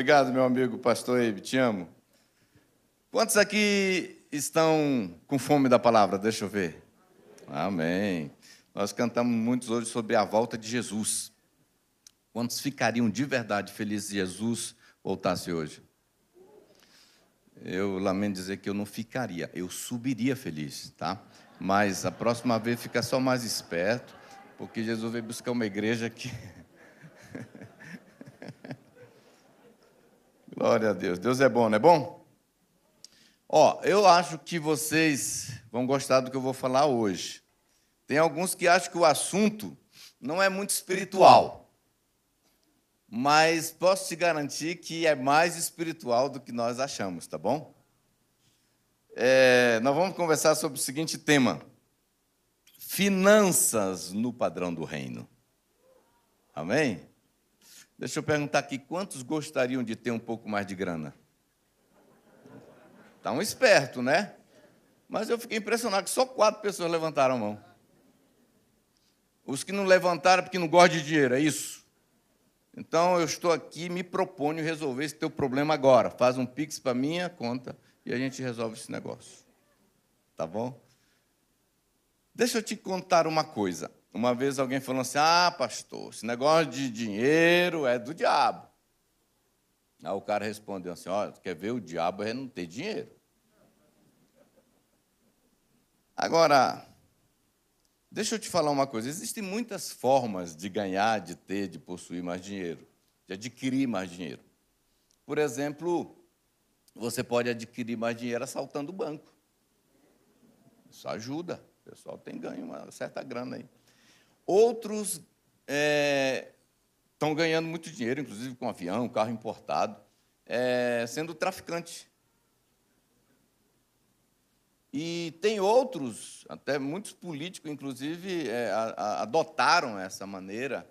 Obrigado, meu amigo pastor Eibe, te amo. Quantos aqui estão com fome da palavra? Deixa eu ver. Amém. Nós cantamos muitos hoje sobre a volta de Jesus. Quantos ficariam de verdade felizes se Jesus voltasse hoje? Eu lamento dizer que eu não ficaria, eu subiria feliz, tá? Mas a próxima vez fica só mais esperto, porque Jesus veio buscar uma igreja que. Glória a Deus. Deus é bom, não é bom? Ó, eu acho que vocês vão gostar do que eu vou falar hoje. Tem alguns que acham que o assunto não é muito espiritual. Mas posso te garantir que é mais espiritual do que nós achamos, tá bom? É, nós vamos conversar sobre o seguinte tema: finanças no padrão do reino. Amém? Deixa eu perguntar aqui: quantos gostariam de ter um pouco mais de grana? Está um esperto, né? Mas eu fiquei impressionado que só quatro pessoas levantaram a mão. Os que não levantaram porque não gostam de dinheiro, é isso. Então eu estou aqui, me proponho resolver esse teu problema agora. Faz um pix para minha conta e a gente resolve esse negócio. Tá bom? Deixa eu te contar uma coisa. Uma vez alguém falou assim: Ah, pastor, esse negócio de dinheiro é do diabo. Aí o cara respondeu assim: Olha, quer ver o diabo é não ter dinheiro. Agora, Deixa eu te falar uma coisa: existem muitas formas de ganhar, de ter, de possuir mais dinheiro, de adquirir mais dinheiro. Por exemplo, você pode adquirir mais dinheiro assaltando o banco. Isso ajuda. O pessoal tem ganho uma certa grana aí. Outros é, estão ganhando muito dinheiro, inclusive com avião, carro importado, é, sendo traficante. E tem outros, até muitos políticos, inclusive, é, a, a, adotaram essa maneira.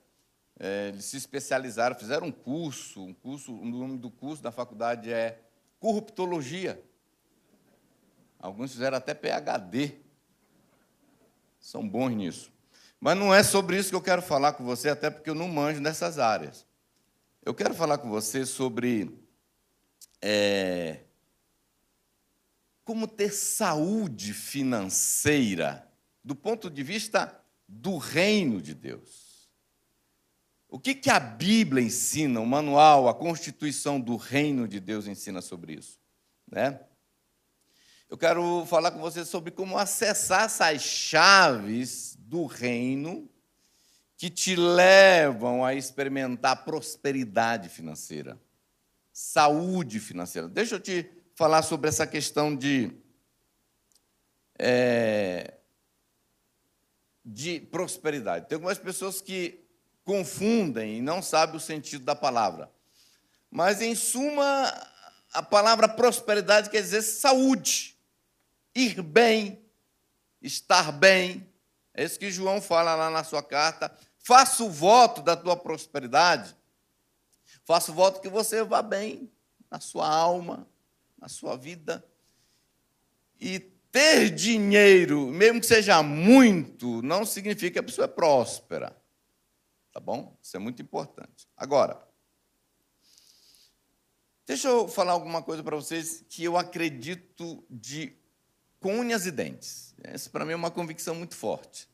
É, eles se especializaram, fizeram um curso, um curso, o nome do curso da faculdade é corruptologia. Alguns fizeram até PhD. São bons nisso. Mas não é sobre isso que eu quero falar com você, até porque eu não manjo nessas áreas. Eu quero falar com você sobre é, como ter saúde financeira do ponto de vista do reino de Deus. O que, que a Bíblia ensina, o manual, a constituição do reino de Deus ensina sobre isso? Né? Eu quero falar com você sobre como acessar essas chaves do reino que te levam a experimentar prosperidade financeira, saúde financeira. Deixa eu te falar sobre essa questão de, é, de prosperidade. Tem algumas pessoas que confundem e não sabem o sentido da palavra. Mas, em suma, a palavra prosperidade quer dizer saúde, ir bem, estar bem. É isso que João fala lá na sua carta. Faça o voto da tua prosperidade. Faça o voto que você vá bem na sua alma, na sua vida. E ter dinheiro, mesmo que seja muito, não significa que a pessoa é próspera. Tá bom? Isso é muito importante. Agora, deixa eu falar alguma coisa para vocês que eu acredito de com unhas e dentes. Essa, para mim, é uma convicção muito forte.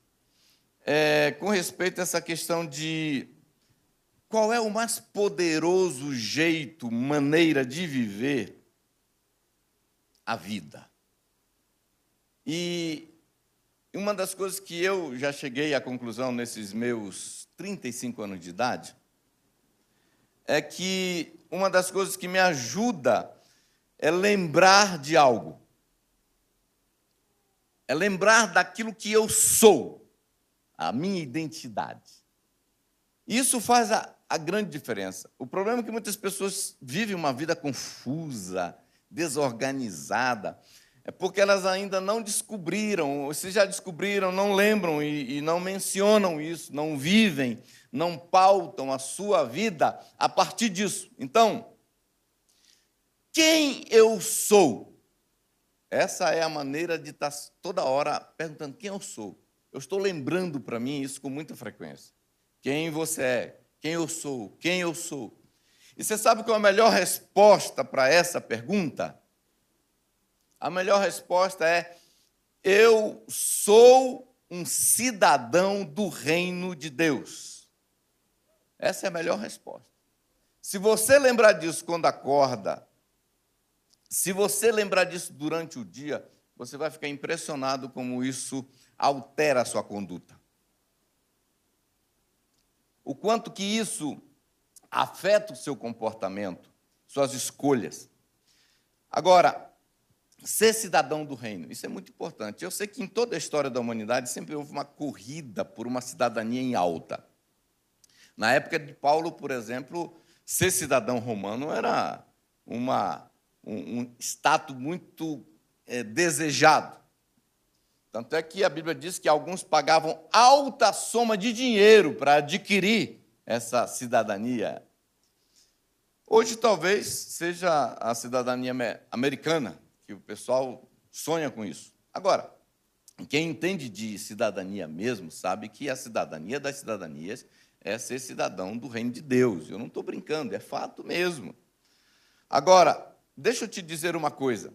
É, com respeito a essa questão de qual é o mais poderoso jeito, maneira de viver a vida. E uma das coisas que eu já cheguei à conclusão nesses meus 35 anos de idade é que uma das coisas que me ajuda é lembrar de algo. É lembrar daquilo que eu sou, a minha identidade. Isso faz a, a grande diferença. O problema é que muitas pessoas vivem uma vida confusa, desorganizada, é porque elas ainda não descobriram, ou se já descobriram, não lembram e, e não mencionam isso, não vivem, não pautam a sua vida a partir disso. Então, quem eu sou? Essa é a maneira de estar toda hora perguntando quem eu sou. Eu estou lembrando para mim isso com muita frequência. Quem você é? Quem eu sou? Quem eu sou? E você sabe qual é a melhor resposta para essa pergunta? A melhor resposta é: eu sou um cidadão do reino de Deus. Essa é a melhor resposta. Se você lembrar disso quando acorda, se você lembrar disso durante o dia, você vai ficar impressionado como isso altera a sua conduta. O quanto que isso afeta o seu comportamento, suas escolhas. Agora, ser cidadão do reino, isso é muito importante. Eu sei que em toda a história da humanidade sempre houve uma corrida por uma cidadania em alta. Na época de Paulo, por exemplo, ser cidadão romano era uma, um, um status muito é, desejado. Tanto é que a Bíblia diz que alguns pagavam alta soma de dinheiro para adquirir essa cidadania. Hoje talvez seja a cidadania americana, que o pessoal sonha com isso. Agora, quem entende de cidadania mesmo sabe que a cidadania das cidadanias é ser cidadão do reino de Deus. Eu não estou brincando, é fato mesmo. Agora, deixa eu te dizer uma coisa.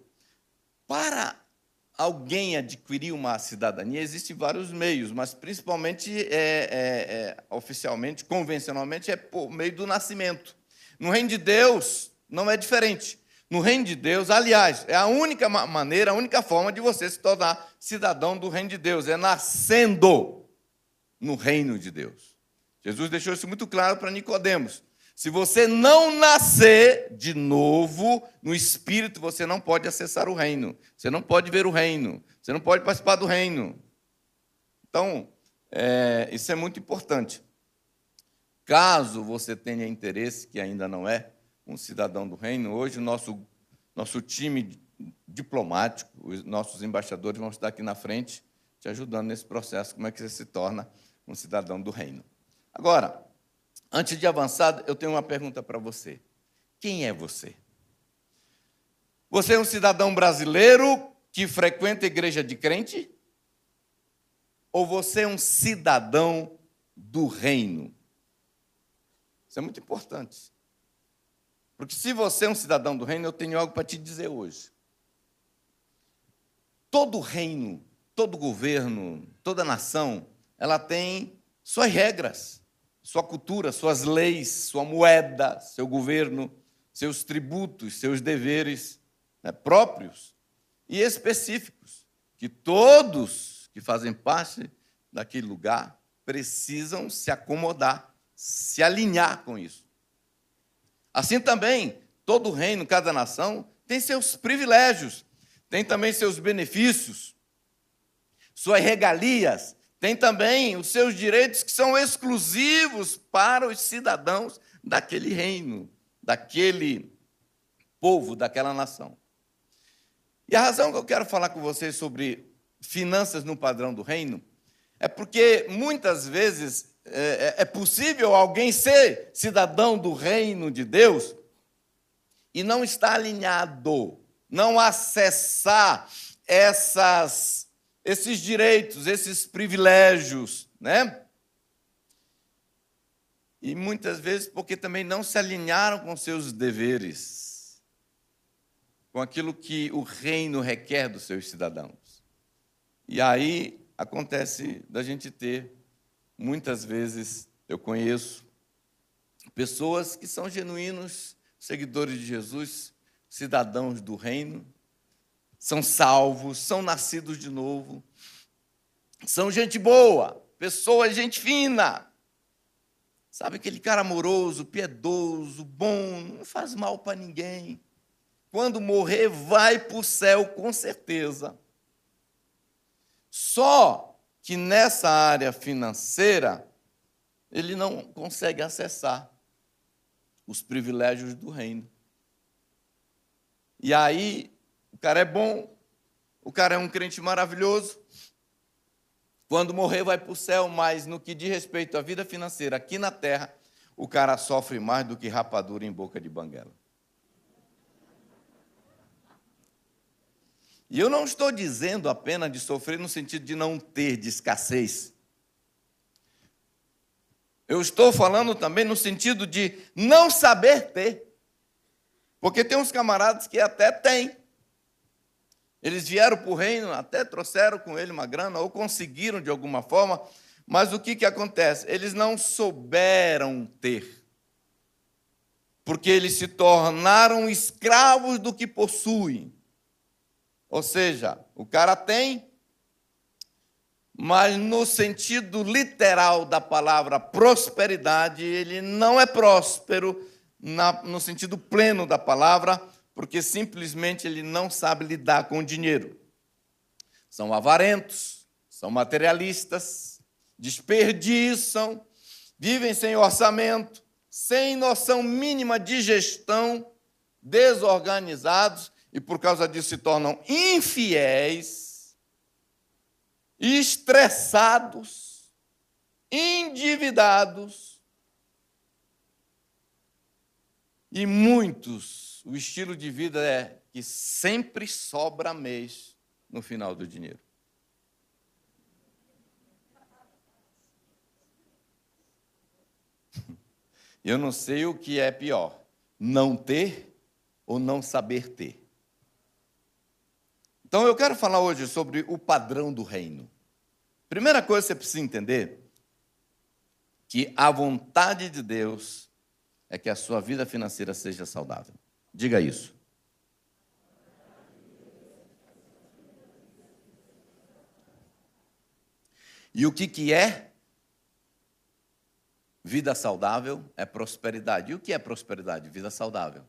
Para alguém adquirir uma cidadania, existem vários meios, mas principalmente, é, é, é, oficialmente, convencionalmente, é por meio do nascimento. No reino de Deus, não é diferente. No reino de Deus, aliás, é a única maneira, a única forma de você se tornar cidadão do reino de Deus, é nascendo no reino de Deus. Jesus deixou isso muito claro para Nicodemos. Se você não nascer de novo no espírito, você não pode acessar o reino. Você não pode ver o reino. Você não pode participar do reino. Então, é, isso é muito importante. Caso você tenha interesse, que ainda não é um cidadão do reino, hoje o nosso, nosso time diplomático, os nossos embaixadores vão estar aqui na frente te ajudando nesse processo, como é que você se torna um cidadão do reino. Agora, Antes de avançar, eu tenho uma pergunta para você. Quem é você? Você é um cidadão brasileiro que frequenta a igreja de crente? Ou você é um cidadão do reino? Isso é muito importante. Porque se você é um cidadão do reino, eu tenho algo para te dizer hoje. Todo reino, todo governo, toda nação, ela tem suas regras sua cultura, suas leis, sua moeda, seu governo, seus tributos, seus deveres né, próprios e específicos, que todos que fazem parte daquele lugar precisam se acomodar, se alinhar com isso. Assim também, todo reino, cada nação, tem seus privilégios, tem também seus benefícios, suas regalias, tem também os seus direitos que são exclusivos para os cidadãos daquele reino, daquele povo, daquela nação. E a razão que eu quero falar com vocês sobre finanças no padrão do reino é porque muitas vezes é, é, é possível alguém ser cidadão do reino de Deus e não estar alinhado, não acessar essas esses direitos, esses privilégios, né? E muitas vezes porque também não se alinharam com seus deveres, com aquilo que o reino requer dos seus cidadãos. E aí acontece da gente ter, muitas vezes, eu conheço pessoas que são genuínos seguidores de Jesus, cidadãos do reino, são salvos, são nascidos de novo, são gente boa, pessoas, gente fina. Sabe aquele cara amoroso, piedoso, bom, não faz mal para ninguém. Quando morrer, vai para o céu com certeza. Só que nessa área financeira, ele não consegue acessar os privilégios do reino. E aí cara é bom, o cara é um crente maravilhoso. Quando morrer, vai para o céu, mas no que diz respeito à vida financeira aqui na terra, o cara sofre mais do que rapadura em boca de banguela. E eu não estou dizendo apenas de sofrer no sentido de não ter, de escassez. Eu estou falando também no sentido de não saber ter. Porque tem uns camaradas que até têm. Eles vieram para o reino, até trouxeram com ele uma grana, ou conseguiram de alguma forma, mas o que, que acontece? Eles não souberam ter. Porque eles se tornaram escravos do que possuem. Ou seja, o cara tem, mas no sentido literal da palavra prosperidade, ele não é próspero na, no sentido pleno da palavra, porque simplesmente ele não sabe lidar com o dinheiro. São avarentos, são materialistas, desperdiçam, vivem sem orçamento, sem noção mínima de gestão, desorganizados e por causa disso se tornam infiéis, estressados, endividados e muitos o estilo de vida é que sempre sobra mês no final do dinheiro. Eu não sei o que é pior, não ter ou não saber ter. Então eu quero falar hoje sobre o padrão do reino. Primeira coisa que você precisa entender que a vontade de Deus é que a sua vida financeira seja saudável. Diga isso. E o que, que é vida saudável? É prosperidade. E o que é prosperidade? Vida saudável.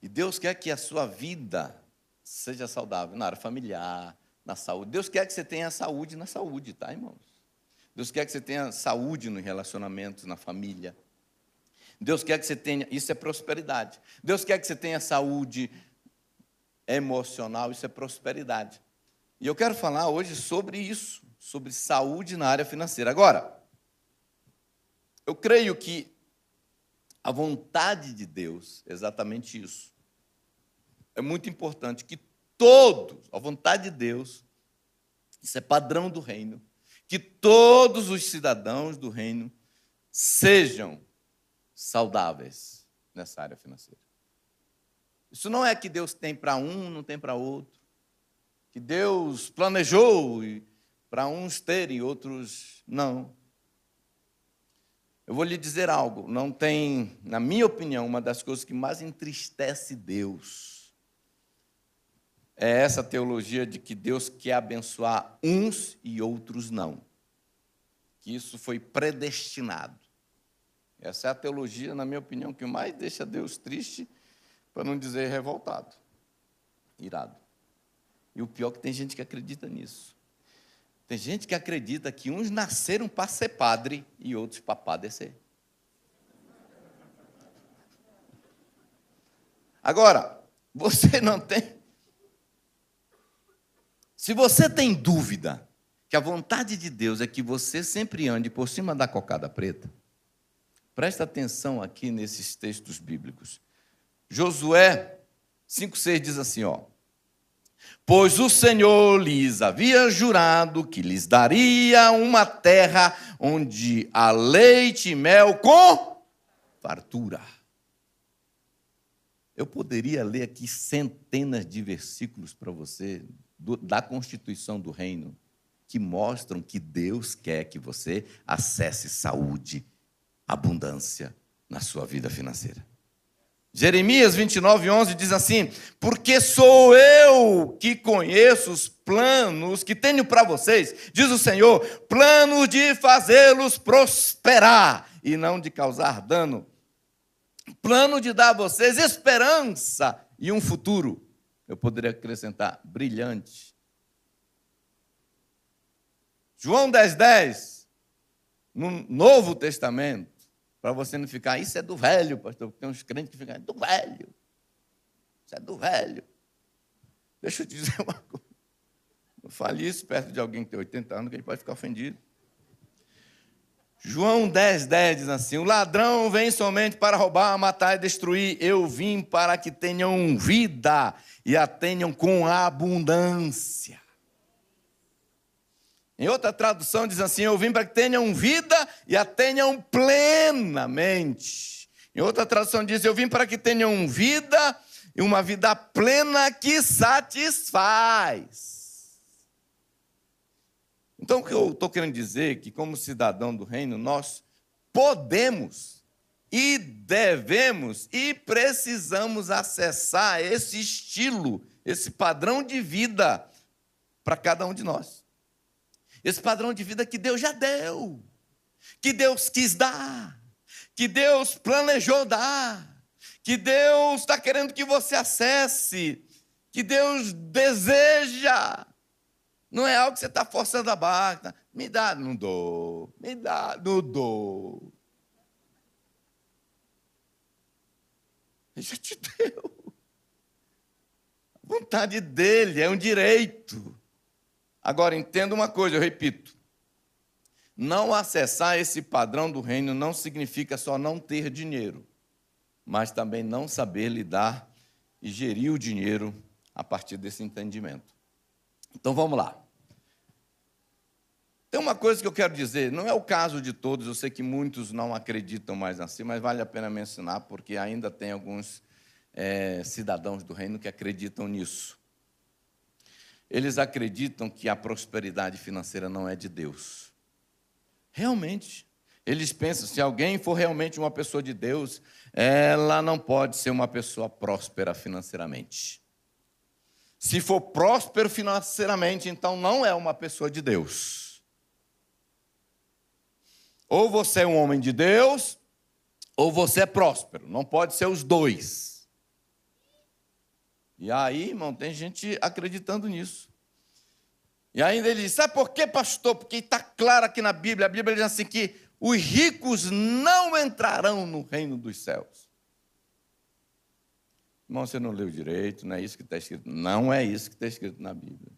E Deus quer que a sua vida seja saudável na área familiar, na saúde. Deus quer que você tenha saúde na saúde, tá, irmãos? Deus quer que você tenha saúde no relacionamento, na família. Deus quer que você tenha, isso é prosperidade. Deus quer que você tenha saúde emocional, isso é prosperidade. E eu quero falar hoje sobre isso, sobre saúde na área financeira. Agora, eu creio que a vontade de Deus é exatamente isso. É muito importante que todos, a vontade de Deus, isso é padrão do reino, que todos os cidadãos do reino sejam saudáveis nessa área financeira. Isso não é que Deus tem para um, não tem para outro. Que Deus planejou para uns terem, outros não. Eu vou lhe dizer algo, não tem, na minha opinião, uma das coisas que mais entristece Deus é essa teologia de que Deus quer abençoar uns e outros não. Que isso foi predestinado. Essa é a teologia, na minha opinião, que mais deixa Deus triste, para não dizer revoltado, irado. E o pior é que tem gente que acredita nisso. Tem gente que acredita que uns nasceram para ser padre e outros para padecer. Agora, você não tem. Se você tem dúvida que a vontade de Deus é que você sempre ande por cima da cocada preta, Presta atenção aqui nesses textos bíblicos. Josué 5,6 diz assim: ó. Pois o Senhor lhes havia jurado que lhes daria uma terra onde há leite e mel com fartura. Eu poderia ler aqui centenas de versículos para você do, da constituição do reino que mostram que Deus quer que você acesse saúde, abundância na sua vida financeira. Jeremias 29, 11 diz assim: Porque sou eu que conheço os planos que tenho para vocês, diz o Senhor, planos de fazê-los prosperar e não de causar dano, plano de dar a vocês esperança e um futuro. Eu poderia acrescentar brilhante. João 10, 10, no Novo Testamento, para você não ficar, isso é do velho, pastor, porque tem uns crentes que ficam, é do velho. Isso é do velho. Deixa eu te dizer uma coisa. Não fale isso perto de alguém que tem 80 anos, que ele pode ficar ofendido. João 10, 10 diz assim: O ladrão vem somente para roubar, matar e destruir. Eu vim para que tenham vida e a tenham com abundância. Em outra tradução diz assim: Eu vim para que tenham vida e a tenham plenamente. Em outra tradução diz: Eu vim para que tenham vida e uma vida plena que satisfaz. Então, o que eu estou querendo dizer é que, como cidadão do reino, nós podemos e devemos e precisamos acessar esse estilo, esse padrão de vida para cada um de nós. Esse padrão de vida que Deus já deu, que Deus quis dar, que Deus planejou dar que Deus está querendo que você acesse, que Deus deseja. Não é algo que você está forçando a barra. Me dá, não dou. Me dá, não dou. Ele já te deu. A vontade dele é um direito. Agora, entenda uma coisa, eu repito. Não acessar esse padrão do reino não significa só não ter dinheiro mas também não saber lidar e gerir o dinheiro a partir desse entendimento. Então vamos lá. Tem uma coisa que eu quero dizer, não é o caso de todos, eu sei que muitos não acreditam mais assim, mas vale a pena mencionar, porque ainda tem alguns é, cidadãos do reino que acreditam nisso. Eles acreditam que a prosperidade financeira não é de Deus. Realmente, eles pensam, se alguém for realmente uma pessoa de Deus, ela não pode ser uma pessoa próspera financeiramente. Se for próspero financeiramente, então não é uma pessoa de Deus. Ou você é um homem de Deus, ou você é próspero. Não pode ser os dois. E aí, irmão, tem gente acreditando nisso. E ainda ele diz: sabe por quê, pastor? Porque está claro aqui na Bíblia. A Bíblia diz assim que os ricos não entrarão no reino dos céus. Irmão, você não leu direito, não é isso que está escrito. Não é isso que está escrito na Bíblia.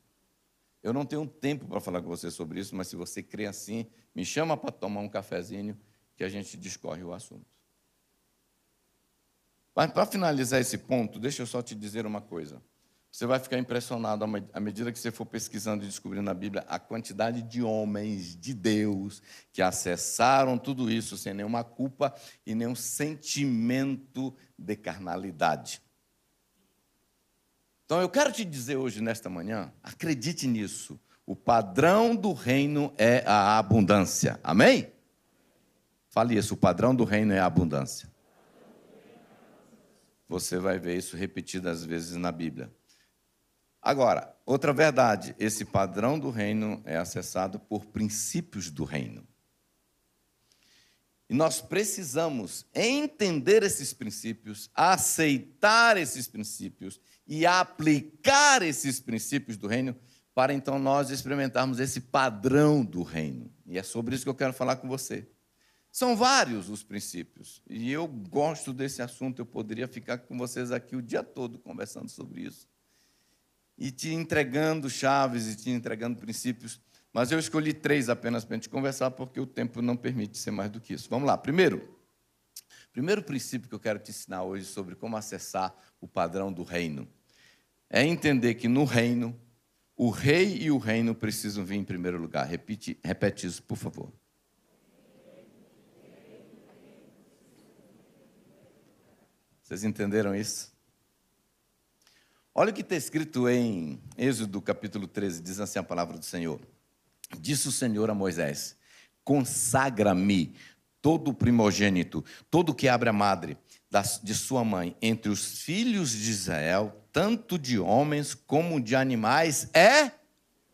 Eu não tenho tempo para falar com você sobre isso, mas se você crê assim, me chama para tomar um cafezinho que a gente discorre o assunto. Mas para finalizar esse ponto, deixa eu só te dizer uma coisa. Você vai ficar impressionado à medida que você for pesquisando e descobrindo na Bíblia a quantidade de homens de Deus que acessaram tudo isso sem nenhuma culpa e nenhum sentimento de carnalidade. Então eu quero te dizer hoje, nesta manhã, acredite nisso. O padrão do reino é a abundância. Amém? Fale isso, o padrão do reino é a abundância. Você vai ver isso repetidas vezes na Bíblia. Agora, outra verdade: esse padrão do reino é acessado por princípios do reino. E nós precisamos entender esses princípios, aceitar esses princípios e aplicar esses princípios do reino para então nós experimentarmos esse padrão do reino. E é sobre isso que eu quero falar com você. São vários os princípios, e eu gosto desse assunto, eu poderia ficar com vocês aqui o dia todo conversando sobre isso e te entregando chaves e te entregando princípios. Mas eu escolhi três apenas para a gente conversar, porque o tempo não permite ser mais do que isso. Vamos lá. Primeiro, primeiro princípio que eu quero te ensinar hoje sobre como acessar o padrão do reino é entender que no reino, o rei e o reino precisam vir em primeiro lugar. Repete, repete isso, por favor. Vocês entenderam isso? Olha o que está escrito em Êxodo capítulo 13, diz assim a palavra do Senhor. Disse o Senhor a Moisés: Consagra-me todo o primogênito, todo que abre a madre de sua mãe, entre os filhos de Israel, tanto de homens como de animais, é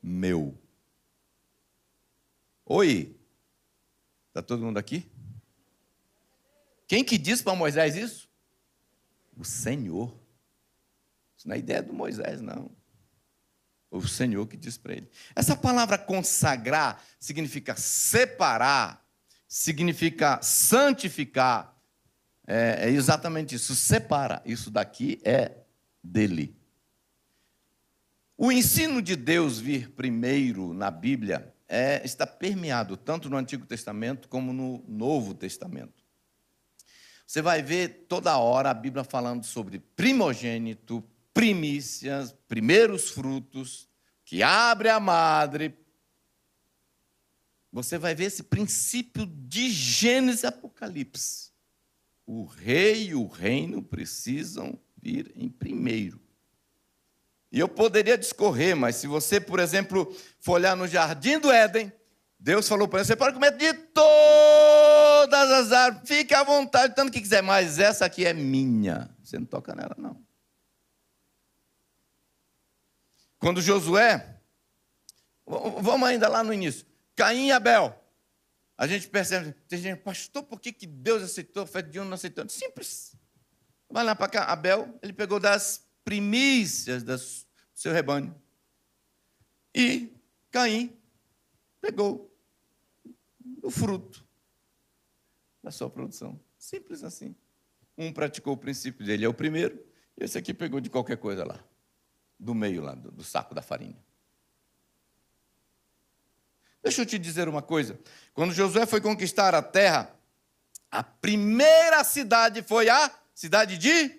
meu. Oi, está todo mundo aqui? Quem que disse para Moisés isso? O Senhor. Isso não é ideia do Moisés, não. O Senhor que diz para ele. Essa palavra consagrar significa separar, significa santificar. É, é exatamente isso. Separa. Isso daqui é dele. O ensino de Deus vir primeiro na Bíblia é, está permeado tanto no Antigo Testamento como no Novo Testamento. Você vai ver toda hora a Bíblia falando sobre primogênito, primícias, primeiros frutos, que abre a madre. você vai ver esse princípio de Gênesis e Apocalipse. O rei e o reino precisam vir em primeiro. E eu poderia discorrer, mas se você, por exemplo, for olhar no jardim do Éden, Deus falou para ele: você pode comer de todas as árvores, fique à vontade, tanto que quiser, mas essa aqui é minha. Você não toca nela, não. Quando Josué, vamos ainda lá no início, Caim e Abel. A gente percebe, tem gente, pastor, por que, que Deus aceitou fé de um não aceitou? Simples. Vai lá para cá, Abel, ele pegou das primícias do seu rebanho. E Caim pegou o fruto da sua produção. Simples assim. Um praticou o princípio dele, é o primeiro, e esse aqui pegou de qualquer coisa lá, do meio lá, do, do saco da farinha. Deixa eu te dizer uma coisa. Quando Josué foi conquistar a terra, a primeira cidade foi a cidade de.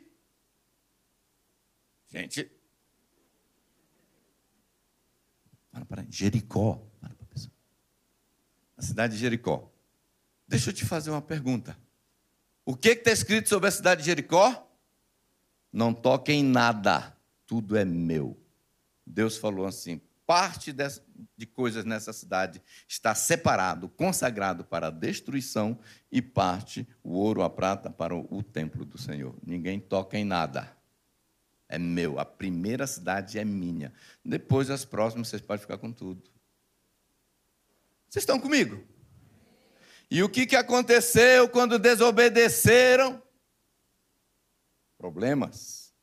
Gente. Para, para, Jericó. A cidade de Jericó. Deixa eu te fazer uma pergunta. O que está escrito sobre a cidade de Jericó? Não toquem em nada, tudo é meu. Deus falou assim: parte de coisas nessa cidade está separado, consagrado para a destruição, e parte, o ouro, a prata, para o templo do Senhor. Ninguém toca em nada. É meu. A primeira cidade é minha. Depois, as próximas, vocês podem ficar com tudo. Vocês estão comigo? E o que, que aconteceu quando desobedeceram? Problemas.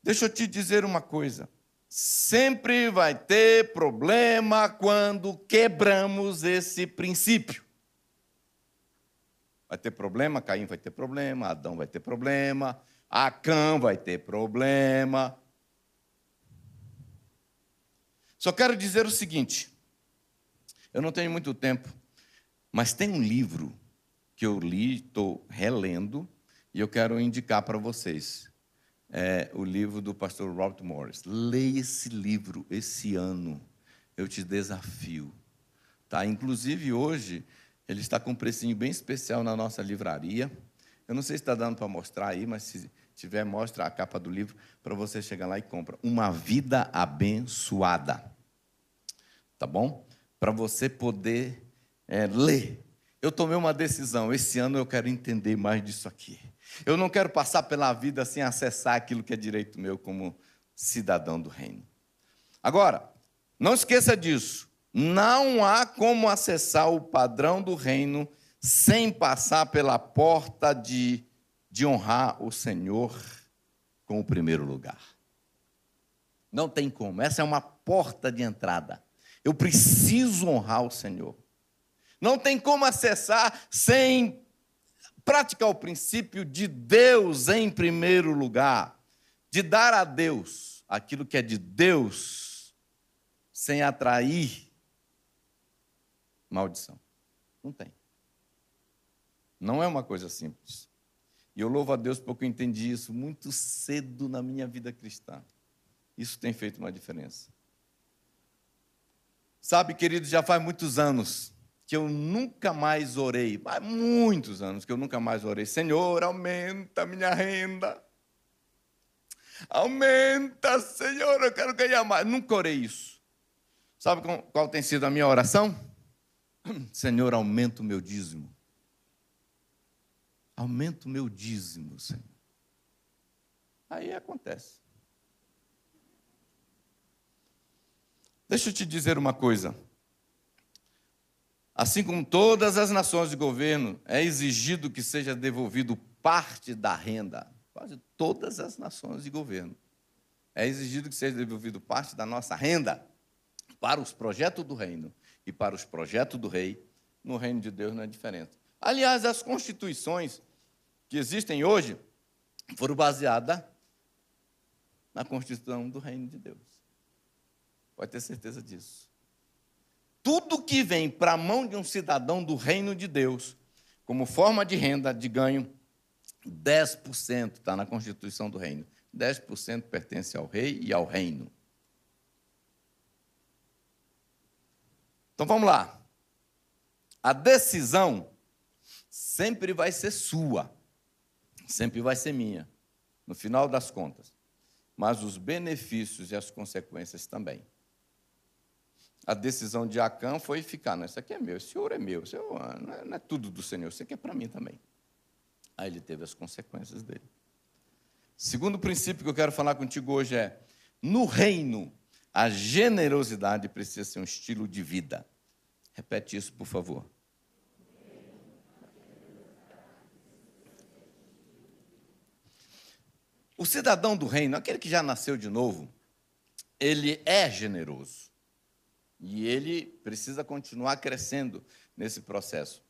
Deixa eu te dizer uma coisa. Sempre vai ter problema quando quebramos esse princípio. Vai ter problema, Caim vai ter problema, Adão vai ter problema, Acã vai ter problema. Só quero dizer o seguinte: eu não tenho muito tempo, mas tem um livro que eu li, estou relendo, e eu quero indicar para vocês é, o livro do pastor Robert Morris. Leia esse livro esse ano. Eu te desafio. Tá? Inclusive, hoje, ele está com um precinho bem especial na nossa livraria. Eu não sei se está dando para mostrar aí, mas se tiver, mostra a capa do livro para você chegar lá e compra. Uma vida abençoada. Tá bom? Para você poder é, ler. Eu tomei uma decisão. Esse ano eu quero entender mais disso aqui. Eu não quero passar pela vida sem acessar aquilo que é direito meu como cidadão do reino. Agora, não esqueça disso. Não há como acessar o padrão do reino sem passar pela porta de, de honrar o Senhor com o primeiro lugar. Não tem como. Essa é uma porta de entrada. Eu preciso honrar o Senhor. Não tem como acessar sem praticar o princípio de Deus em primeiro lugar, de dar a Deus aquilo que é de Deus, sem atrair maldição. Não tem. Não é uma coisa simples. E eu louvo a Deus porque eu entendi isso muito cedo na minha vida cristã. Isso tem feito uma diferença. Sabe, querido, já faz muitos anos que eu nunca mais orei, há muitos anos que eu nunca mais orei, Senhor, aumenta a minha renda. Aumenta, Senhor, eu quero ganhar mais. Nunca orei isso. Sabe qual tem sido a minha oração? Senhor, aumenta o meu dízimo. Aumenta o meu dízimo, Senhor. Aí acontece. Deixa eu te dizer uma coisa. Assim como todas as nações de governo, é exigido que seja devolvido parte da renda. Quase todas as nações de governo. É exigido que seja devolvido parte da nossa renda para os projetos do reino e para os projetos do rei. No reino de Deus não é diferente. Aliás, as constituições que existem hoje foram baseadas na Constituição do reino de Deus. Pode ter certeza disso tudo que vem para a mão de um cidadão do reino de Deus, como forma de renda, de ganho, 10% está na Constituição do reino. 10% pertence ao rei e ao reino. Então vamos lá. A decisão sempre vai ser sua, sempre vai ser minha, no final das contas. Mas os benefícios e as consequências também. A decisão de Acã foi ficar, não, isso aqui é meu, esse ouro é meu, isso não, é, não é tudo do Senhor, isso aqui é para mim também. Aí ele teve as consequências dele. Segundo princípio que eu quero falar contigo hoje é: no reino, a generosidade precisa ser um estilo de vida. Repete isso, por favor. O cidadão do reino, aquele que já nasceu de novo, ele é generoso. E ele precisa continuar crescendo nesse processo.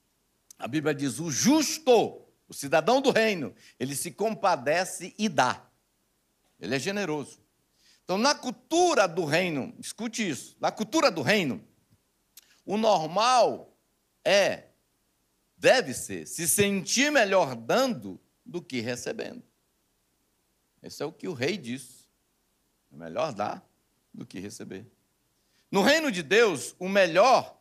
A Bíblia diz: o justo, o cidadão do reino, ele se compadece e dá. Ele é generoso. Então, na cultura do reino, escute isso: na cultura do reino, o normal é, deve ser, se sentir melhor dando do que recebendo. Esse é o que o rei diz. É melhor dar do que receber. No reino de Deus, o melhor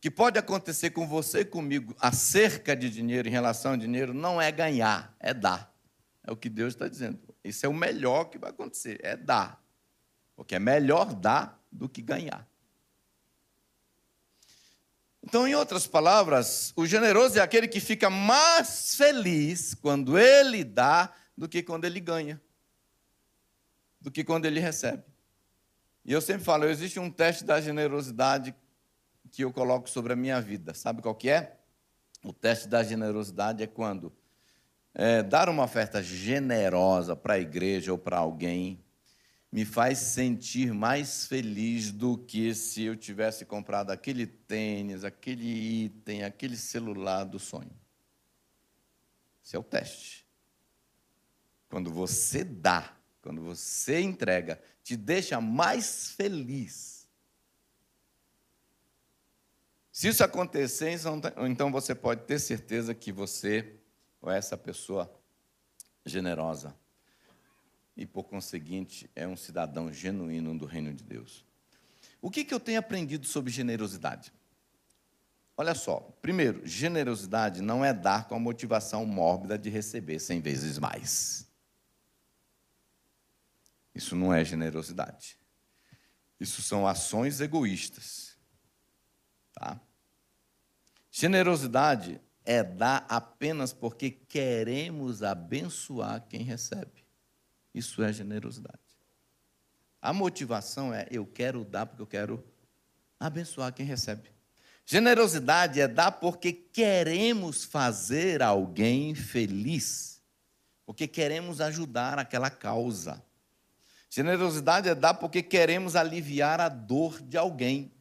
que pode acontecer com você e comigo acerca de dinheiro, em relação ao dinheiro, não é ganhar, é dar. É o que Deus está dizendo. Isso é o melhor que vai acontecer, é dar. Porque é melhor dar do que ganhar. Então, em outras palavras, o generoso é aquele que fica mais feliz quando ele dá do que quando ele ganha, do que quando ele recebe. E eu sempre falo, existe um teste da generosidade que eu coloco sobre a minha vida. Sabe qual que é? O teste da generosidade é quando é, dar uma oferta generosa para a igreja ou para alguém me faz sentir mais feliz do que se eu tivesse comprado aquele tênis, aquele item, aquele celular do sonho. Esse é o teste. Quando você dá, quando você entrega, te deixa mais feliz. Se isso acontecer, então, então você pode ter certeza que você ou essa pessoa generosa e, por conseguinte, é um cidadão genuíno do reino de Deus. O que, que eu tenho aprendido sobre generosidade? Olha só, primeiro, generosidade não é dar com a motivação mórbida de receber cem vezes mais. Isso não é generosidade. Isso são ações egoístas. Tá? Generosidade é dar apenas porque queremos abençoar quem recebe. Isso é generosidade. A motivação é eu quero dar porque eu quero abençoar quem recebe. Generosidade é dar porque queremos fazer alguém feliz, porque queremos ajudar aquela causa. Generosidade é dar porque queremos aliviar a dor de alguém.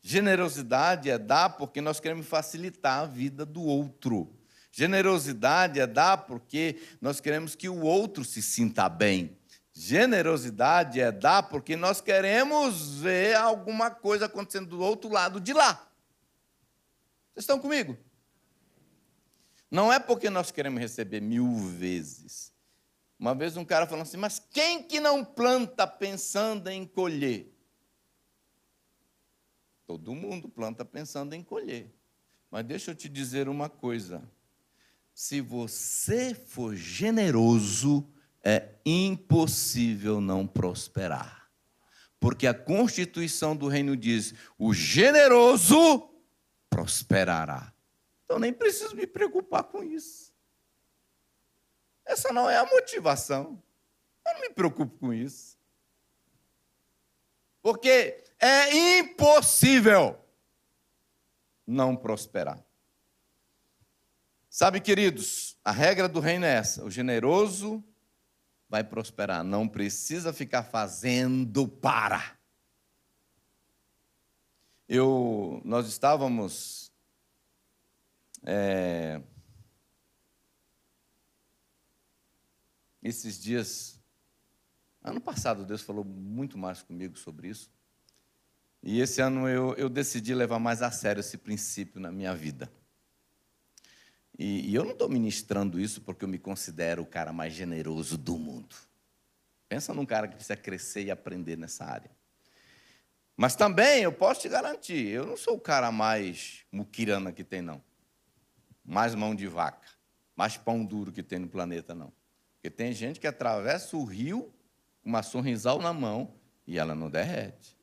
Generosidade é dar porque nós queremos facilitar a vida do outro. Generosidade é dar porque nós queremos que o outro se sinta bem. Generosidade é dar porque nós queremos ver alguma coisa acontecendo do outro lado de lá. Vocês estão comigo? Não é porque nós queremos receber mil vezes. Uma vez um cara falou assim: Mas quem que não planta pensando em colher? Todo mundo planta pensando em colher. Mas deixa eu te dizer uma coisa: se você for generoso, é impossível não prosperar. Porque a constituição do reino diz: o generoso prosperará. Então nem preciso me preocupar com isso. Essa não é a motivação. Eu não me preocupo com isso. Porque é impossível não prosperar. Sabe, queridos, a regra do reino é essa: o generoso vai prosperar, não precisa ficar fazendo para. Eu, nós estávamos é, Esses dias, ano passado, Deus falou muito mais comigo sobre isso. E esse ano eu, eu decidi levar mais a sério esse princípio na minha vida. E, e eu não estou ministrando isso porque eu me considero o cara mais generoso do mundo. Pensa num cara que precisa crescer e aprender nessa área. Mas também eu posso te garantir, eu não sou o cara mais muquirana que tem, não. Mais mão de vaca, mais pão duro que tem no planeta, não. Porque tem gente que atravessa o rio com uma sorrisal na mão e ela não derrete.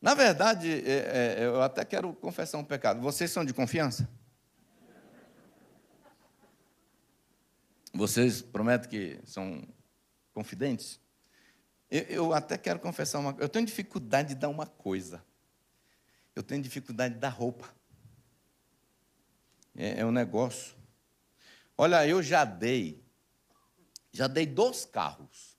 Na verdade, é, é, eu até quero confessar um pecado. Vocês são de confiança? Vocês prometem que são confidentes? Eu, eu até quero confessar uma coisa. Eu tenho dificuldade de dar uma coisa. Eu tenho dificuldade de dar roupa. É, é um negócio. Olha, eu já dei, já dei dois carros.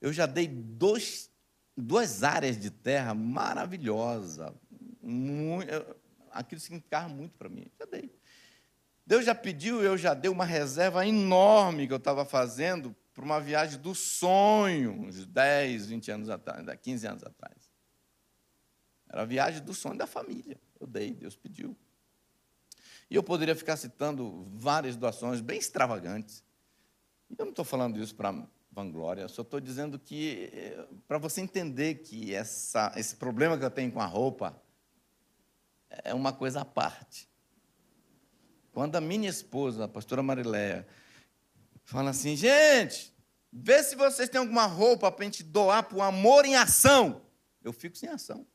Eu já dei dois duas áreas de terra maravilhosa. Muito, aquilo significava muito para mim. Já dei. Deus já pediu, eu já dei uma reserva enorme que eu estava fazendo para uma viagem do sonho, uns 10, 20 anos atrás, 15 anos atrás. Era a viagem do sonho da família. Eu dei, Deus pediu. E eu poderia ficar citando várias doações bem extravagantes. Eu não estou falando isso para vanglória. Só estou dizendo que, eh, para você entender que essa, esse problema que eu tenho com a roupa é uma coisa à parte. Quando a minha esposa, a pastora Mariléia, fala assim, gente, vê se vocês têm alguma roupa para a gente doar para o amor em ação. Eu fico sem ação.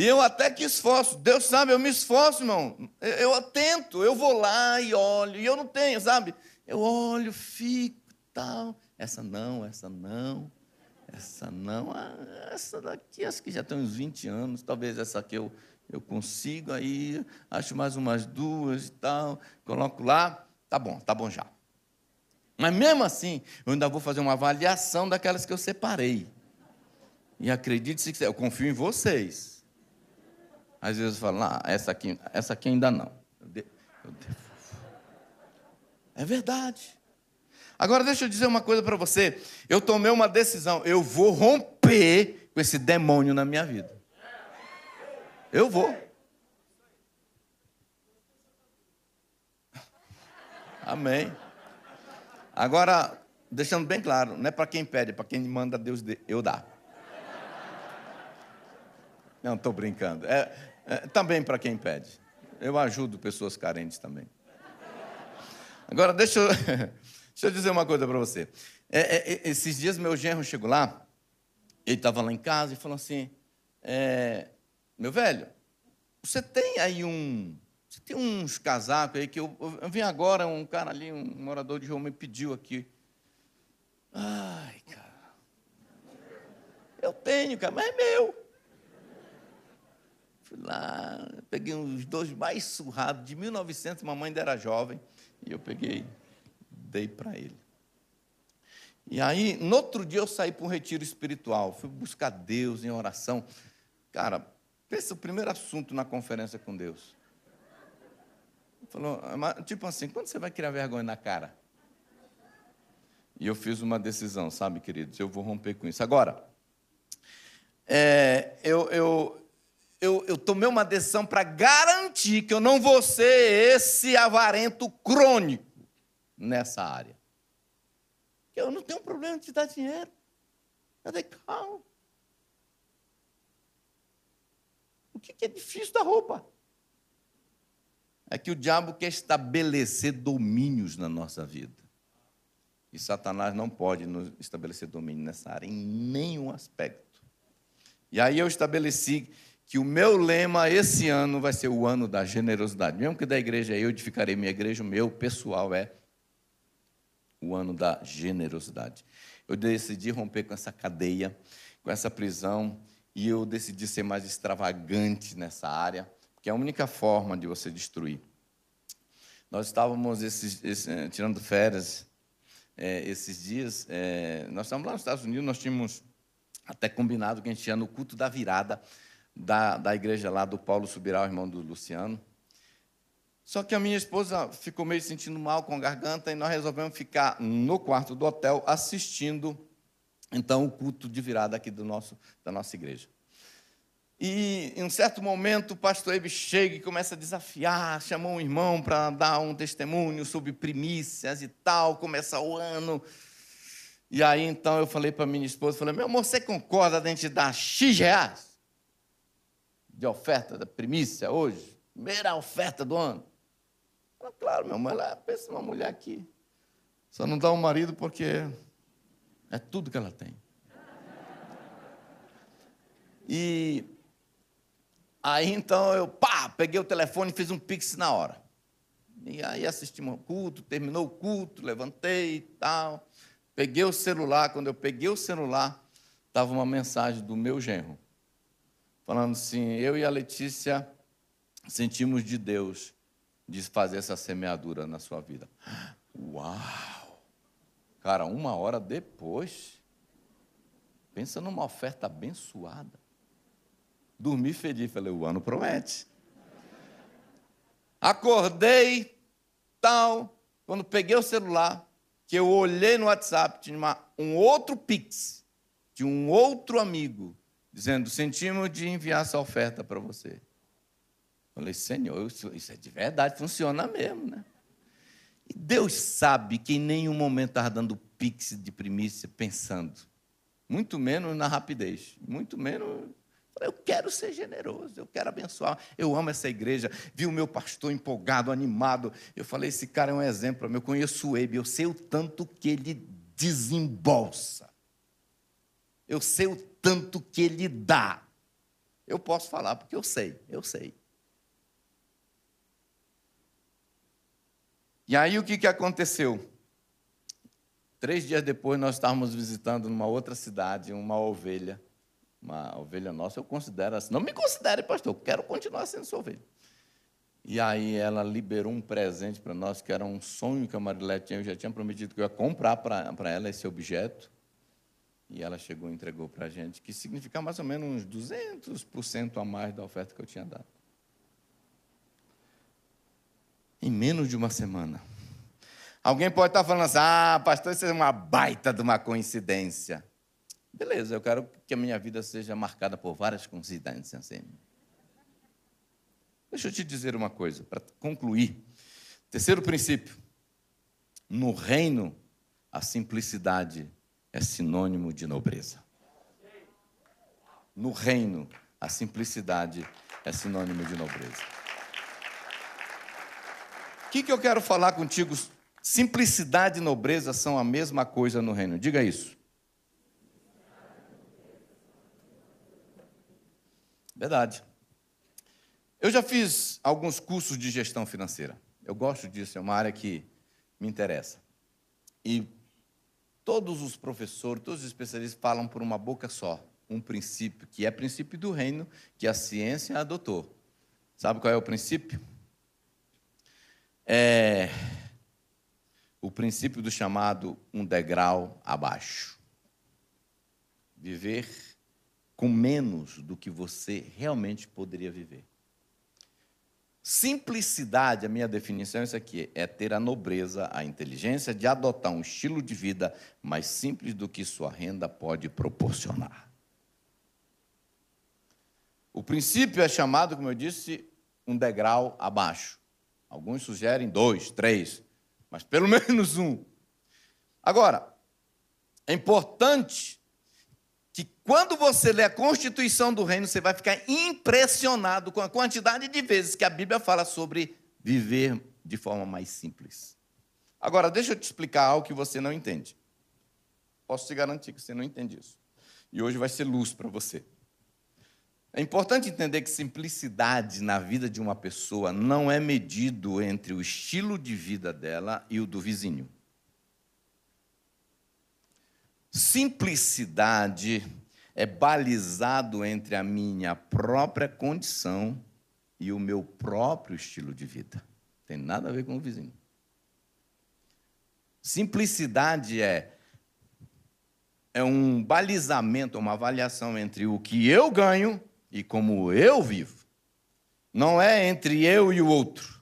E eu até que esforço, Deus sabe, eu me esforço, irmão. Eu, eu eu vou lá e olho, e eu não tenho, sabe? Eu olho, fico, tal. Essa não, essa não, essa não. Ah, essa daqui, acho que já tem uns 20 anos, talvez essa aqui eu, eu consigo, aí acho mais umas duas e tal, coloco lá, tá bom, tá bom já. Mas mesmo assim, eu ainda vou fazer uma avaliação daquelas que eu separei. E acredite se quiser, eu confio em vocês. Às vezes falo, ah, essa aqui, essa aqui ainda não. É verdade. Agora deixa eu dizer uma coisa para você. Eu tomei uma decisão. Eu vou romper com esse demônio na minha vida. Eu vou. Amém. Agora, deixando bem claro, não é para quem pede, é para quem manda Deus eu dar. Não, estou brincando. É, é, também para quem pede. Eu ajudo pessoas carentes também. Agora, deixa eu, deixa eu dizer uma coisa para você. É, é, é, esses dias meu genro chegou lá, ele estava lá em casa e falou assim: é, Meu velho, você tem aí um. Você tem uns casacos aí que eu, eu, vim agora, um cara ali, um morador de rua, me pediu aqui. Ai, cara. Eu tenho, cara, mas é meu. Fui lá, peguei uns dois mais surrados, de 1900, mamãe ainda era jovem, e eu peguei, dei para ele. E aí, no outro dia, eu saí para um retiro espiritual, fui buscar Deus em oração. Cara, pensa o primeiro assunto na conferência com Deus. Falou, tipo assim, quando você vai criar vergonha na cara? E eu fiz uma decisão, sabe, queridos? Eu vou romper com isso. Agora, é, eu, eu, eu, eu tomei uma decisão para garantir que eu não vou ser esse avarento crônico nessa área. Eu não tenho problema de te dar dinheiro. Cadê calma? O que é difícil da roupa? É que o diabo quer estabelecer domínios na nossa vida. E Satanás não pode nos estabelecer domínio nessa área, em nenhum aspecto. E aí eu estabeleci que o meu lema esse ano vai ser o ano da generosidade. Mesmo que da igreja eu edificarei minha igreja, o meu pessoal é o ano da generosidade. Eu decidi romper com essa cadeia, com essa prisão, e eu decidi ser mais extravagante nessa área, porque é a única forma de você destruir. Nós estávamos esses, eh, tirando férias é, esses dias, é, nós estávamos lá nos Estados Unidos, nós tínhamos até combinado que a gente ia no culto da virada, da, da igreja lá do Paulo Subirá, o irmão do Luciano. Só que a minha esposa ficou meio sentindo mal com a garganta e nós resolvemos ficar no quarto do hotel assistindo então o culto de virada aqui do nosso, da nossa igreja. E em um certo momento o pastor Ebe chega e começa a desafiar, chamou um irmão para dar um testemunho sobre primícias e tal, começa o ano. E aí então eu falei para minha esposa, falei, meu amor, você concorda a gente dar X reais de oferta da primícia hoje? Primeira oferta do ano. Claro, meu amor, ela pensa numa mulher aqui. Só não dá um marido porque é tudo que ela tem. E Aí então eu, pá, peguei o telefone e fiz um pix na hora. E aí assistimos o culto, terminou o culto, levantei e tal. Peguei o celular, quando eu peguei o celular, estava uma mensagem do meu genro, falando assim: eu e a Letícia sentimos de Deus de fazer essa semeadura na sua vida. Uau! Cara, uma hora depois, pensa numa oferta abençoada. Dormi feliz, falei, o ano promete. Acordei, tal, quando peguei o celular, que eu olhei no WhatsApp, tinha uma, um outro Pix, de um outro amigo, dizendo, sentimos de enviar essa oferta para você. Falei, Senhor, isso, é de verdade, funciona mesmo, né? E Deus sabe que em nenhum momento estava dando pix de primícia pensando. Muito menos na rapidez. Muito menos eu quero ser generoso, eu quero abençoar. Eu amo essa igreja. Vi o meu pastor empolgado, animado. Eu falei: esse cara é um exemplo. Eu conheço o Ebe, eu sei o tanto que ele desembolsa. Eu sei o tanto que ele dá. Eu posso falar porque eu sei, eu sei. E aí o que, que aconteceu? Três dias depois nós estávamos visitando numa outra cidade uma ovelha uma ovelha nossa, eu considero assim. Não me considere pastor, eu quero continuar sendo sua ovelha. E aí ela liberou um presente para nós, que era um sonho que a Marilete tinha. Eu já tinha prometido que eu ia comprar para ela esse objeto. E ela chegou e entregou para a gente, que significa mais ou menos uns 200% a mais da oferta que eu tinha dado. Em menos de uma semana. Alguém pode estar falando assim, ah, pastor, isso é uma baita de uma coincidência. Beleza, eu quero que a minha vida seja marcada por várias coincidências. Assim. Deixa eu te dizer uma coisa, para concluir. Terceiro princípio. No reino, a simplicidade é sinônimo de nobreza. No reino, a simplicidade é sinônimo de nobreza. O que, que eu quero falar contigo? Simplicidade e nobreza são a mesma coisa no reino. Diga isso. Verdade. Eu já fiz alguns cursos de gestão financeira. Eu gosto disso, é uma área que me interessa. E todos os professores, todos os especialistas falam por uma boca só, um princípio, que é princípio do reino, que a ciência adotou. Sabe qual é o princípio? É o princípio do chamado um degrau abaixo. Viver com menos do que você realmente poderia viver. Simplicidade, a minha definição é isso aqui, é ter a nobreza, a inteligência de adotar um estilo de vida mais simples do que sua renda pode proporcionar. O princípio é chamado, como eu disse, um degrau abaixo. Alguns sugerem dois, três, mas pelo menos um. Agora, é importante que quando você lê a constituição do reino, você vai ficar impressionado com a quantidade de vezes que a Bíblia fala sobre viver de forma mais simples. Agora, deixa eu te explicar algo que você não entende. Posso te garantir que você não entende isso. E hoje vai ser luz para você. É importante entender que simplicidade na vida de uma pessoa não é medido entre o estilo de vida dela e o do vizinho. Simplicidade é balizado entre a minha própria condição e o meu próprio estilo de vida. Tem nada a ver com o vizinho. Simplicidade é é um balizamento, uma avaliação entre o que eu ganho e como eu vivo. Não é entre eu e o outro.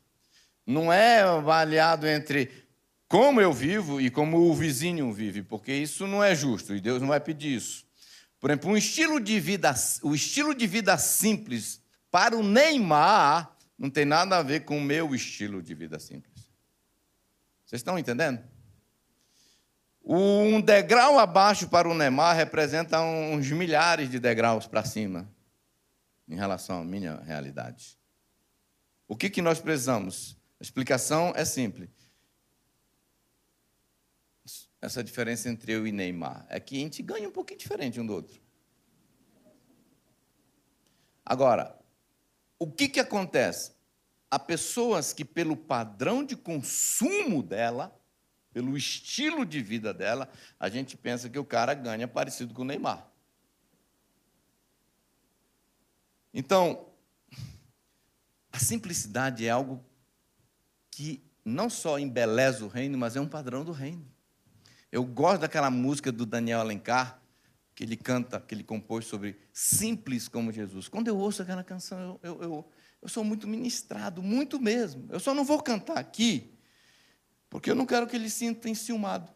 Não é avaliado entre como eu vivo e como o vizinho vive, porque isso não é justo e Deus não vai pedir isso. Por exemplo, um estilo de vida, o estilo de vida simples para o Neymar não tem nada a ver com o meu estilo de vida simples. Vocês estão entendendo? Um degrau abaixo para o Neymar representa uns milhares de degraus para cima, em relação à minha realidade. O que, que nós precisamos? A explicação é simples. Essa diferença entre eu e Neymar é que a gente ganha um pouquinho diferente um do outro. Agora, o que, que acontece? Há pessoas que, pelo padrão de consumo dela, pelo estilo de vida dela, a gente pensa que o cara ganha parecido com o Neymar. Então, a simplicidade é algo que não só embeleza o reino, mas é um padrão do reino. Eu gosto daquela música do Daniel Alencar, que ele canta, que ele compôs sobre simples como Jesus. Quando eu ouço aquela canção, eu, eu, eu, eu sou muito ministrado, muito mesmo. Eu só não vou cantar aqui, porque eu não quero que ele sinta enciumado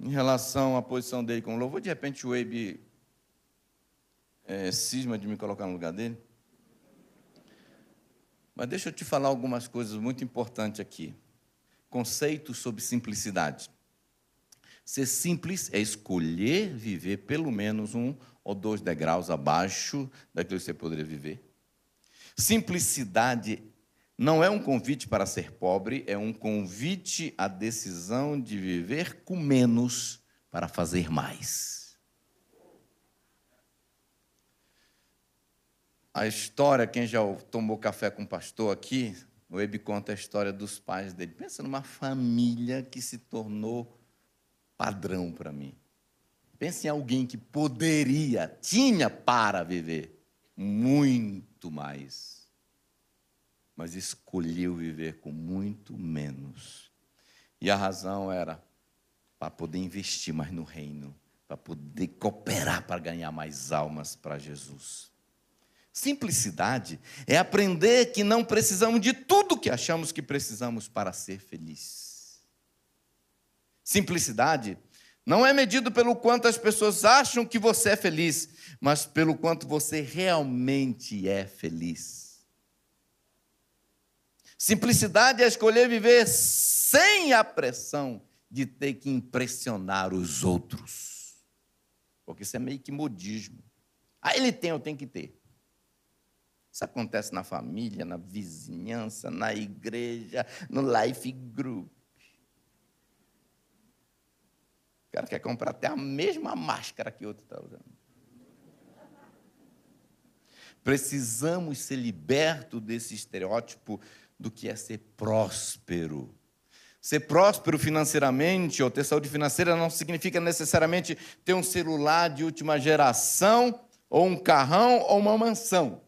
em relação à posição dele como louvor. De repente o Webe é, cisma de me colocar no lugar dele. Mas deixa eu te falar algumas coisas muito importantes aqui. Conceitos sobre simplicidade. Ser simples é escolher viver pelo menos um ou dois degraus abaixo daquilo que você poderia viver. Simplicidade não é um convite para ser pobre, é um convite à decisão de viver com menos para fazer mais. A história, quem já tomou café com o pastor aqui, o Ebi conta a história dos pais dele. Pensa numa família que se tornou padrão para mim. Pense em alguém que poderia, tinha para viver muito mais, mas escolheu viver com muito menos. E a razão era para poder investir mais no reino, para poder cooperar para ganhar mais almas para Jesus. Simplicidade é aprender que não precisamos de tudo que achamos que precisamos para ser felizes. Simplicidade não é medido pelo quanto as pessoas acham que você é feliz, mas pelo quanto você realmente é feliz. Simplicidade é escolher viver sem a pressão de ter que impressionar os outros. Porque isso é meio que modismo. Ah, ele tem, eu tenho que ter. Isso acontece na família, na vizinhança, na igreja, no life group. cara quer comprar até a mesma máscara que o outro está usando. Precisamos ser libertos desse estereótipo do que é ser próspero. Ser próspero financeiramente ou ter saúde financeira não significa necessariamente ter um celular de última geração, ou um carrão, ou uma mansão.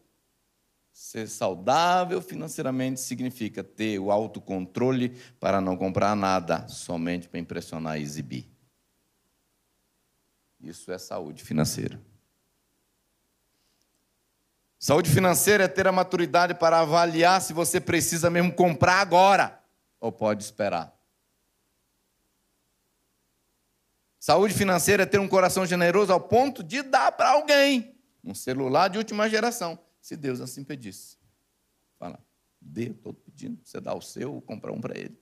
Ser saudável financeiramente significa ter o autocontrole para não comprar nada, somente para impressionar e exibir. Isso é saúde financeira. Saúde financeira é ter a maturidade para avaliar se você precisa mesmo comprar agora ou pode esperar. Saúde financeira é ter um coração generoso ao ponto de dar para alguém um celular de última geração, se Deus assim pedisse. Fala, dê, estou pedindo, você dá o seu, comprar um para ele.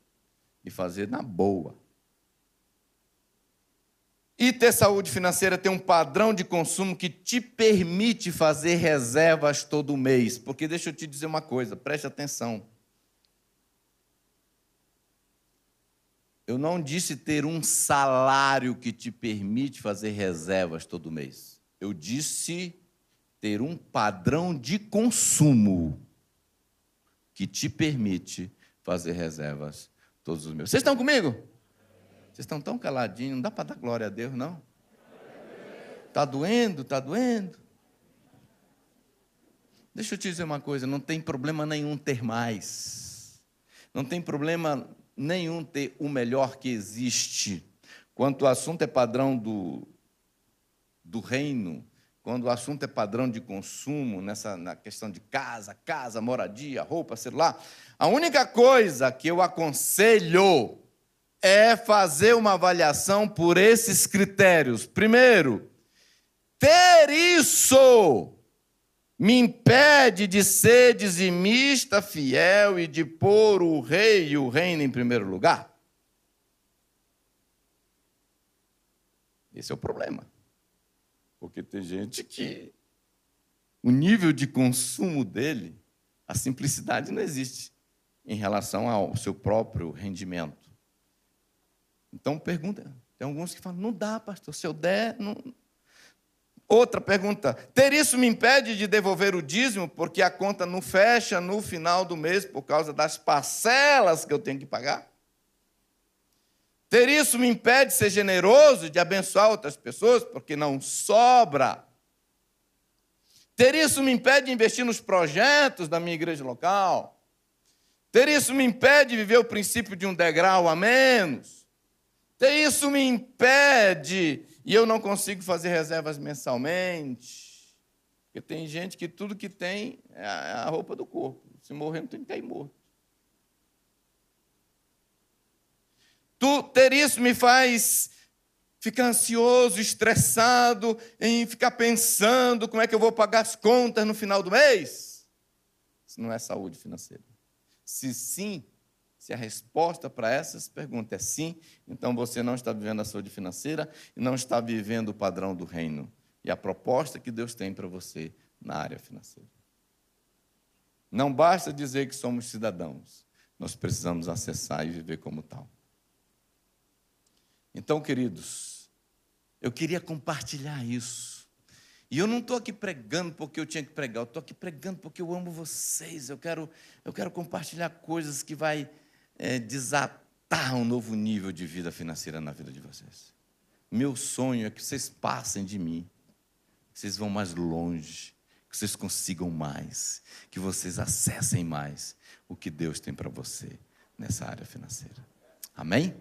E fazer na boa. E ter saúde financeira tem um padrão de consumo que te permite fazer reservas todo mês. Porque deixa eu te dizer uma coisa, preste atenção. Eu não disse ter um salário que te permite fazer reservas todo mês. Eu disse ter um padrão de consumo que te permite fazer reservas todos os meses. Vocês estão comigo? Vocês estão tão caladinhos, não dá para dar glória a Deus, não? Está doendo, está doendo. Deixa eu te dizer uma coisa: não tem problema nenhum ter mais. Não tem problema nenhum ter o melhor que existe. Quando o assunto é padrão do, do reino, quando o assunto é padrão de consumo, nessa na questão de casa, casa, moradia, roupa, celular, a única coisa que eu aconselho é fazer uma avaliação por esses critérios. Primeiro, ter isso me impede de ser dizimista fiel e de pôr o rei e o reino em primeiro lugar? Esse é o problema. Porque tem gente que o nível de consumo dele, a simplicidade não existe em relação ao seu próprio rendimento. Então pergunta, tem alguns que falam, não dá, pastor, se eu der, não, Outra pergunta: ter isso me impede de devolver o dízimo, porque a conta não fecha no final do mês por causa das parcelas que eu tenho que pagar? Ter isso me impede de ser generoso, de abençoar outras pessoas, porque não sobra? Ter isso me impede de investir nos projetos da minha igreja local? Ter isso me impede de viver o princípio de um degrau a menos? Ter isso me impede e eu não consigo fazer reservas mensalmente. Porque tem gente que tudo que tem é a roupa do corpo. Se morrer, não tem que cair morto. Tu, ter isso me faz ficar ansioso, estressado, em ficar pensando como é que eu vou pagar as contas no final do mês. Isso não é saúde financeira. Se sim, se a resposta para essas perguntas é sim, então você não está vivendo a saúde financeira e não está vivendo o padrão do reino e a proposta que Deus tem para você na área financeira. Não basta dizer que somos cidadãos, nós precisamos acessar e viver como tal. Então, queridos, eu queria compartilhar isso. E eu não estou aqui pregando porque eu tinha que pregar, eu estou aqui pregando porque eu amo vocês. Eu quero, eu quero compartilhar coisas que vai é, desatar um novo nível de vida financeira na vida de vocês. Meu sonho é que vocês passem de mim, que vocês vão mais longe, que vocês consigam mais, que vocês acessem mais o que Deus tem para você nessa área financeira. Amém?